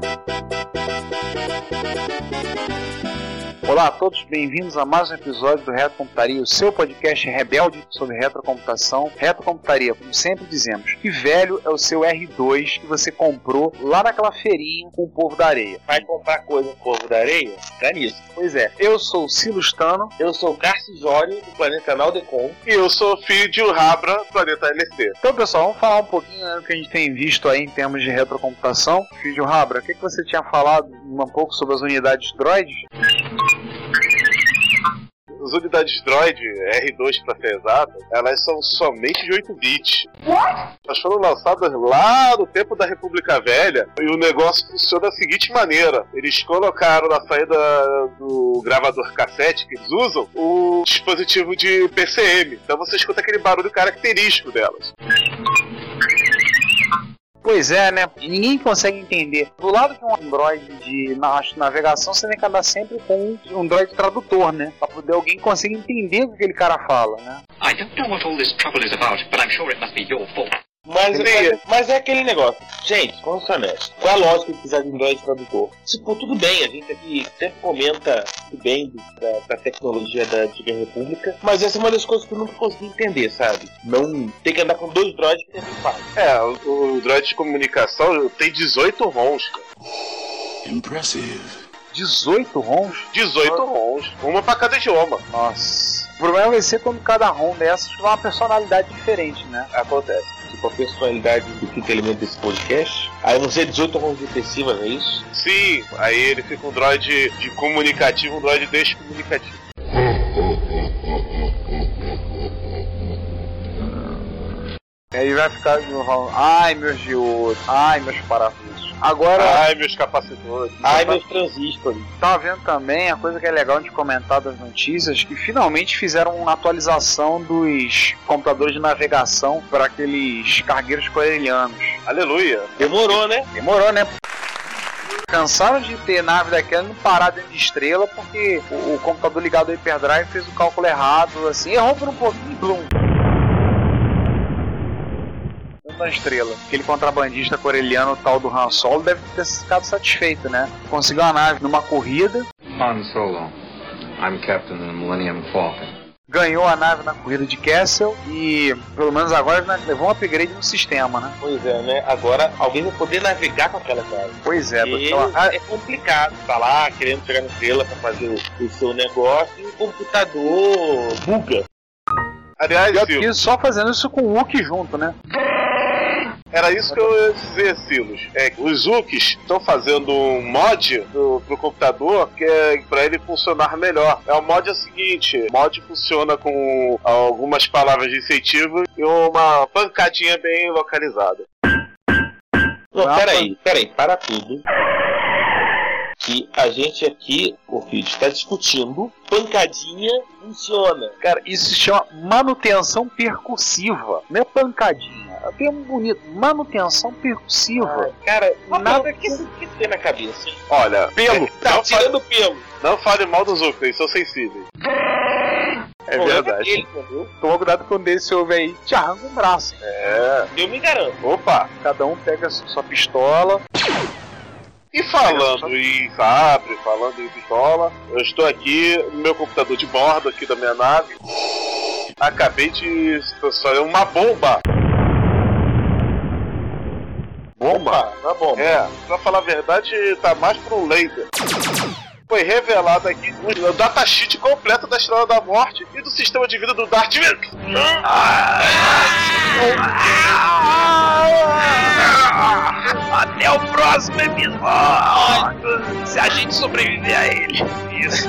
Thank you. Olá a todos, bem-vindos a mais um episódio do Retrocomputaria, o seu podcast rebelde sobre retrocomputação. Retrocomputaria, como sempre dizemos, que velho é o seu R2 que você comprou lá naquela feirinha com o povo da areia. Vai comprar coisa com o povo da areia? Tá nisso. Pois é, eu sou o Silustano. Eu sou o Carcijório, do Planeta Naldecon. E eu sou filho de Urabra, do Planeta LC. Então, pessoal, vamos falar um pouquinho né, do que a gente tem visto aí em termos de retrocomputação. Filho de Urabra, o que, que você tinha falado um pouco sobre as unidades Droid? As unidades Droid, R2 para ser exato, elas são somente de 8 bits. Elas foram lançadas lá no tempo da República Velha e o negócio funciona da seguinte maneira: eles colocaram na saída do gravador cassete que eles usam o dispositivo de PCM. Então você escuta aquele barulho característico delas. Pois é, né? Ninguém consegue entender. Do lado de um Android de navegação, você tem que andar sempre com um Android tradutor, né? Pra poder alguém conseguir entender o que aquele cara fala, né? I don't know what all this trouble is about, but I'm sure it must be your fault. Mas, mas, mas, é aquele negócio. Gente, vamos ser honestos. Qual a lógica de precisar de Android tradutor? Tipo, tudo bem, a gente aqui sempre comenta bem da, da, tecnologia da Antiga República, mas essa é uma das coisas que eu nunca consegui entender, sabe? Não tem que andar com dois droids que é muito fácil. É, o, o droid de comunicação tem 18 ROMs, cara. Impressive. 18 ROMs? 18 ROMs. Uma pra cada idioma. Nossa. O problema vai ser quando cada ROM dessas tiver uma personalidade diferente, né? Acontece tipo a personalidade do quinto elemento desse podcast. Aí você é 18 ROMs depressivas, é isso? Sim, aí ele fica um droid de comunicativo, um droid descomunicativo. Aí vai ficar falando, ai meus diodos, ai meus parafusos. Agora. Ai, meus capacitores. Ai, meus transistores. Tava vendo também a coisa que é legal de comentar das notícias, que finalmente fizeram uma atualização dos computadores de navegação para aqueles cargueiros coelhianos. Aleluia. Demorou, né? Demorou, né? cansaram de ter nave daquela não parar dentro de estrela porque o, o computador ligado ao hyperdrive fez o cálculo errado, assim, errou por um pouquinho, blum da estrela. Aquele contrabandista coreliano tal do Han Solo deve ter ficado satisfeito, né? Conseguiu uma nave numa corrida. Han Solo. I'm captain of the Millennium Falcon. Ganhou a nave na corrida de Castle e pelo menos agora levou um upgrade no sistema, né? Pois é, né? Agora alguém vai poder navegar com aquela nave. Pois é, porque ela... é complicado. Tá lá querendo chegar na estrela para fazer o, o seu negócio e o computador buga. Aliás, eu só fazendo isso com o Wookie junto, né? Era isso que eu ia dizer, Silos. É, os Ukis estão fazendo um mod do, pro computador que é para ele funcionar melhor. É o mod é o seguinte: o mod funciona com algumas palavras de incentivo e uma pancadinha bem localizada. Não, peraí, peraí, para tudo que a gente aqui, o vídeo está discutindo, pancadinha funciona. Cara, isso se chama manutenção percussiva, não é pancadinha. É termo bonito, manutenção percussiva. Ah, cara, nada que isso que tem na cabeça. Olha, pelo, é, tá tirando pelo. Não fale mal dos outros, eles são sensíveis. É verdade. Ele, Toma cuidado quando esse ouve aí, te arranca um braço. É. Eu me garanto. Opa! Cada um pega sua pistola. E falando em sabre, falando em pistola, eu estou aqui no meu computador de bordo aqui da minha nave. Acabei de fazer uma bomba. Bomba? Não é bomba. É, pra falar a verdade, tá mais um laser foi revelado aqui o datasheet completo da Estrela da Morte e do sistema de vida do Darth Vader. Até o próximo episódio! Se a gente sobreviver a ele. Isso.